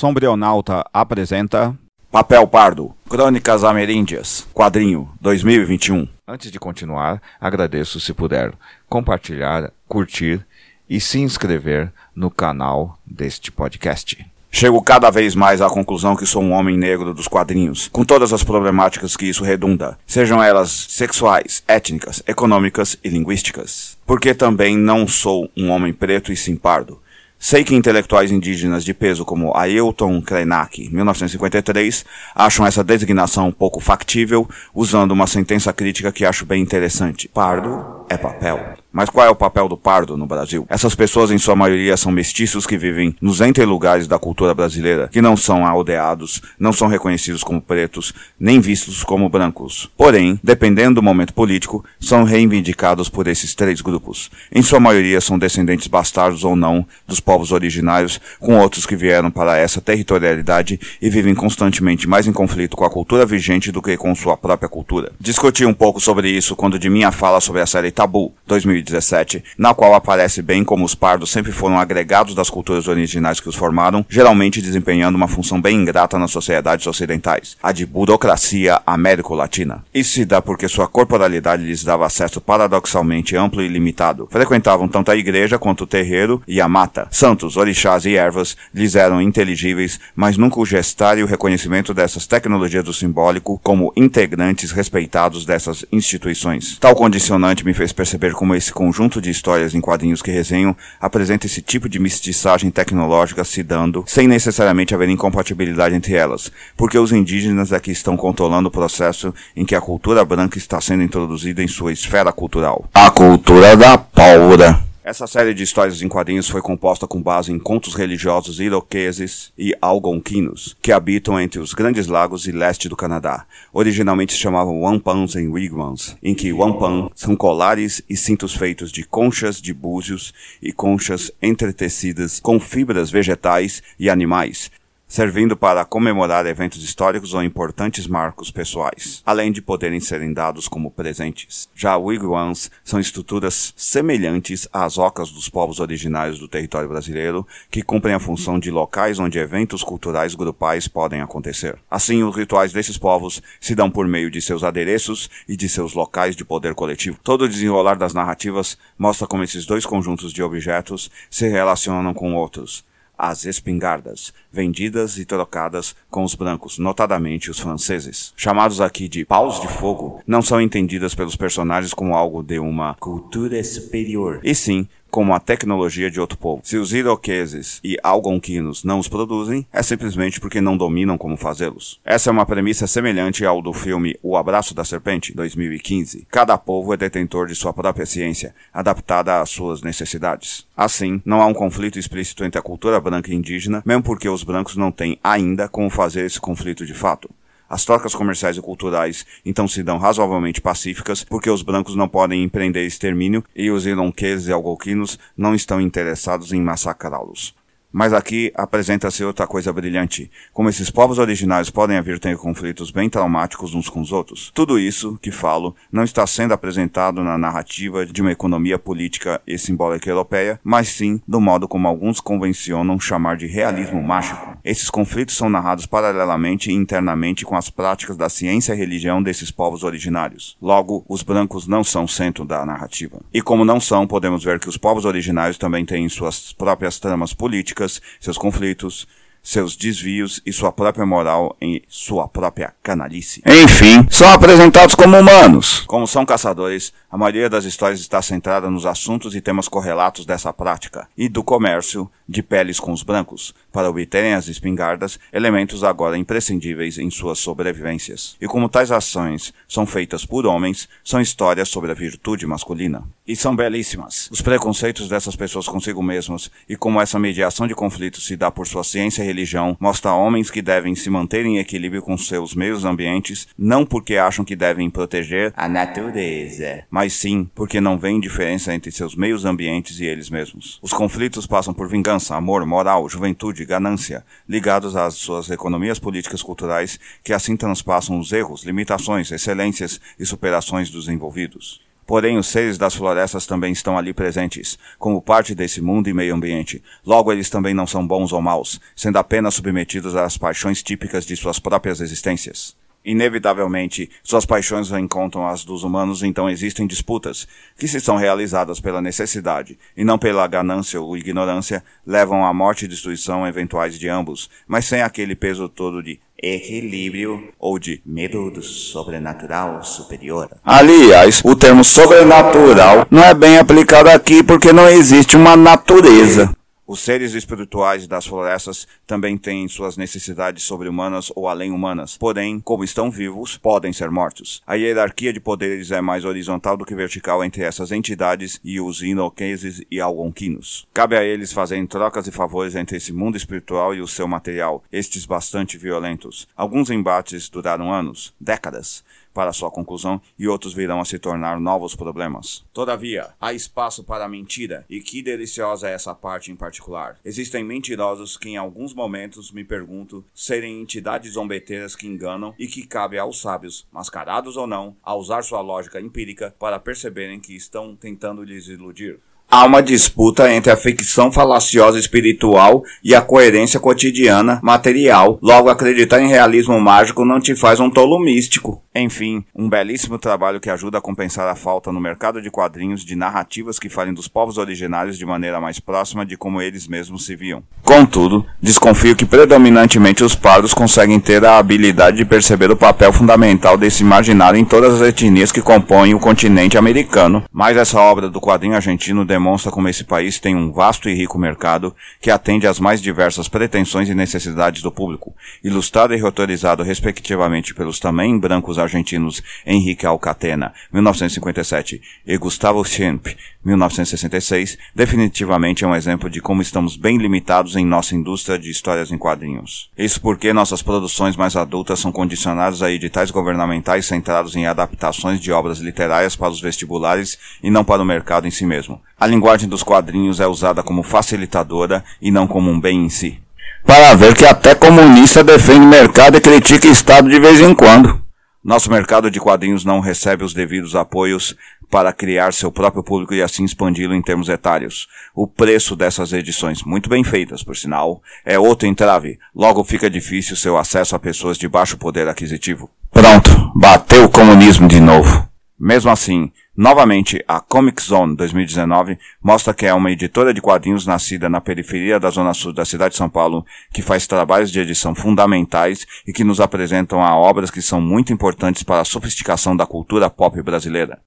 Sombrionauta apresenta Papel Pardo, Crônicas Ameríndias, quadrinho 2021. Antes de continuar, agradeço se puder compartilhar, curtir e se inscrever no canal deste podcast. Chego cada vez mais à conclusão que sou um homem negro dos quadrinhos, com todas as problemáticas que isso redunda, sejam elas sexuais, étnicas, econômicas e linguísticas. Porque também não sou um homem preto e sim pardo. Sei que intelectuais indígenas de peso como Ailton Krenak, 1953, acham essa designação um pouco factível, usando uma sentença crítica que acho bem interessante. Pardo é papel. Mas qual é o papel do pardo no Brasil? Essas pessoas, em sua maioria, são mestiços que vivem nos interlugares da cultura brasileira, que não são aldeados, não são reconhecidos como pretos, nem vistos como brancos. Porém, dependendo do momento político, são reivindicados por esses três grupos. Em sua maioria, são descendentes bastardos ou não dos povos originários, com outros que vieram para essa territorialidade e vivem constantemente mais em conflito com a cultura vigente do que com sua própria cultura. Discuti um pouco sobre isso quando de minha fala sobre a série Tabu, 2000 2017, na qual aparece bem como os pardos sempre foram agregados das culturas originais que os formaram, geralmente desempenhando uma função bem ingrata nas sociedades ocidentais, a de burocracia américo-latina. Isso se dá porque sua corporalidade lhes dava acesso paradoxalmente amplo e limitado. Frequentavam tanto a igreja quanto o terreiro e a mata. Santos, orixás e ervas lhes eram inteligíveis, mas nunca o gestar e o reconhecimento dessas tecnologias do simbólico como integrantes respeitados dessas instituições. Tal condicionante me fez perceber como esse esse conjunto de histórias em quadrinhos que resenham apresenta esse tipo de mestiçagem tecnológica se dando, sem necessariamente haver incompatibilidade entre elas, porque os indígenas é que estão controlando o processo em que a cultura branca está sendo introduzida em sua esfera cultural. A cultura da pólvora. Essa série de histórias em quadrinhos foi composta com base em contos religiosos iroqueses e algonquinos, que habitam entre os Grandes Lagos e leste do Canadá. Originalmente se chamavam wampans e wigwams, em que wampan são colares e cintos feitos de conchas de búzios e conchas entretecidas com fibras vegetais e animais, servindo para comemorar eventos históricos ou importantes marcos pessoais, além de poderem serem dados como presentes. Já wigwams são estruturas semelhantes às ocas dos povos originários do território brasileiro, que cumprem a função de locais onde eventos culturais grupais podem acontecer. Assim, os rituais desses povos se dão por meio de seus adereços e de seus locais de poder coletivo. Todo o desenrolar das narrativas mostra como esses dois conjuntos de objetos se relacionam com outros, as espingardas, vendidas e trocadas com os brancos, notadamente os franceses. Chamados aqui de paus de fogo, não são entendidas pelos personagens como algo de uma cultura superior, e sim como a tecnologia de outro povo. Se os iroqueses e algonquinos não os produzem, é simplesmente porque não dominam como fazê-los. Essa é uma premissa semelhante ao do filme O Abraço da Serpente, 2015. Cada povo é detentor de sua própria ciência, adaptada às suas necessidades. Assim, não há um conflito explícito entre a cultura branca e indígena, mesmo porque os brancos não têm ainda como fazer esse conflito de fato. As trocas comerciais e culturais então se dão razoavelmente pacíficas, porque os brancos não podem empreender extermínio e os ironqueses e algonquinos não estão interessados em massacrá-los. Mas aqui apresenta-se outra coisa brilhante, como esses povos originários podem vir ter conflitos bem traumáticos uns com os outros. Tudo isso que falo não está sendo apresentado na narrativa de uma economia política e simbólica europeia, mas sim do modo como alguns convencionam chamar de realismo mágico. Esses conflitos são narrados paralelamente e internamente com as práticas da ciência e religião desses povos originários. Logo, os brancos não são centro da narrativa. E como não são, podemos ver que os povos originários também têm suas próprias tramas políticas seus conflitos, seus desvios e sua própria moral em sua própria canalice. Enfim, são apresentados como humanos. Como são caçadores, a maioria das histórias está centrada nos assuntos e temas correlatos dessa prática e do comércio de peles com os brancos, para obterem as espingardas, elementos agora imprescindíveis em suas sobrevivências. E como tais ações são feitas por homens, são histórias sobre a virtude masculina. E são belíssimas. Os preconceitos dessas pessoas consigo mesmas e como essa mediação de conflitos se dá por sua ciência e religião, mostra homens que devem se manter em equilíbrio com seus meios ambientes, não porque acham que devem proteger a natureza, mas sim porque não veem diferença entre seus meios ambientes e eles mesmos. Os conflitos passam por vingança vingança, amor, moral, juventude, ganância, ligados às suas economias políticas culturais, que assim transpassam os erros, limitações, excelências e superações dos envolvidos. Porém, os seres das florestas também estão ali presentes, como parte desse mundo e meio ambiente. Logo, eles também não são bons ou maus, sendo apenas submetidos às paixões típicas de suas próprias existências. Inevitavelmente, suas paixões encontram as dos humanos, então existem disputas, que se são realizadas pela necessidade, e não pela ganância ou ignorância, levam à morte e destruição eventuais de ambos, mas sem aquele peso todo de equilíbrio ou de medo do sobrenatural superior. Aliás, o termo sobrenatural não é bem aplicado aqui porque não existe uma natureza. Os seres espirituais das florestas também têm suas necessidades sobre-humanas ou além-humanas, porém, como estão vivos, podem ser mortos. A hierarquia de poderes é mais horizontal do que vertical entre essas entidades e os inoqueses e algonquinos. Cabe a eles fazerem trocas e favores entre esse mundo espiritual e o seu material, estes bastante violentos. Alguns embates duraram anos, décadas, para sua conclusão e outros virão a se tornar novos problemas. Todavia, há espaço para a mentira, e que deliciosa é essa parte em particular. Existem mentirosos que em alguns momentos me pergunto serem entidades zombeteiras que enganam e que cabe aos sábios, mascarados ou não, a usar sua lógica empírica para perceberem que estão tentando lhes iludir. Há uma disputa entre a ficção falaciosa espiritual e a coerência cotidiana material. Logo, acreditar em realismo mágico não te faz um tolo místico. Enfim, um belíssimo trabalho que ajuda a compensar a falta no mercado de quadrinhos de narrativas que falem dos povos originários de maneira mais próxima de como eles mesmos se viam. Contudo, desconfio que predominantemente os pardos conseguem ter a habilidade de perceber o papel fundamental desse imaginário em todas as etnias que compõem o continente americano. Mas essa obra do quadrinho argentino demonstra como esse país tem um vasto e rico mercado que atende às mais diversas pretensões e necessidades do público, ilustrado e reutorizado respectivamente pelos também brancos argentinos Henrique Alcatena, 1957, e Gustavo Schemp, 1966, definitivamente é um exemplo de como estamos bem limitados em nossa indústria de histórias em quadrinhos. Isso porque nossas produções mais adultas são condicionadas a editais governamentais centrados em adaptações de obras literárias para os vestibulares e não para o mercado em si mesmo. A linguagem dos quadrinhos é usada como facilitadora e não como um bem em si. Para ver que até comunista defende mercado e critica Estado de vez em quando. Nosso mercado de quadrinhos não recebe os devidos apoios para criar seu próprio público e assim expandi-lo em termos etários. O preço dessas edições, muito bem feitas, por sinal, é outro entrave. Logo fica difícil seu acesso a pessoas de baixo poder aquisitivo. Pronto, bateu o comunismo de novo. Mesmo assim, novamente, a Comic Zone 2019 mostra que é uma editora de quadrinhos nascida na periferia da zona sul da cidade de São Paulo, que faz trabalhos de edição fundamentais e que nos apresentam a obras que são muito importantes para a sofisticação da cultura pop brasileira.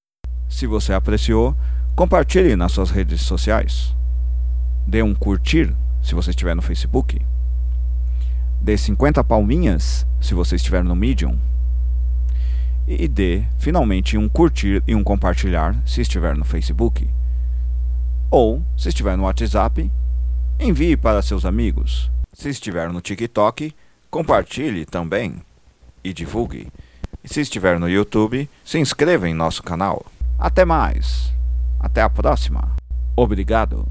Se você apreciou, compartilhe nas suas redes sociais. Dê um curtir se você estiver no Facebook. Dê 50 palminhas se você estiver no Medium e dê finalmente um curtir e um compartilhar se estiver no Facebook. Ou, se estiver no WhatsApp, envie para seus amigos. Se estiver no TikTok, compartilhe também e divulgue. E se estiver no YouTube, se inscreva em nosso canal. Até mais. Até a próxima. Obrigado.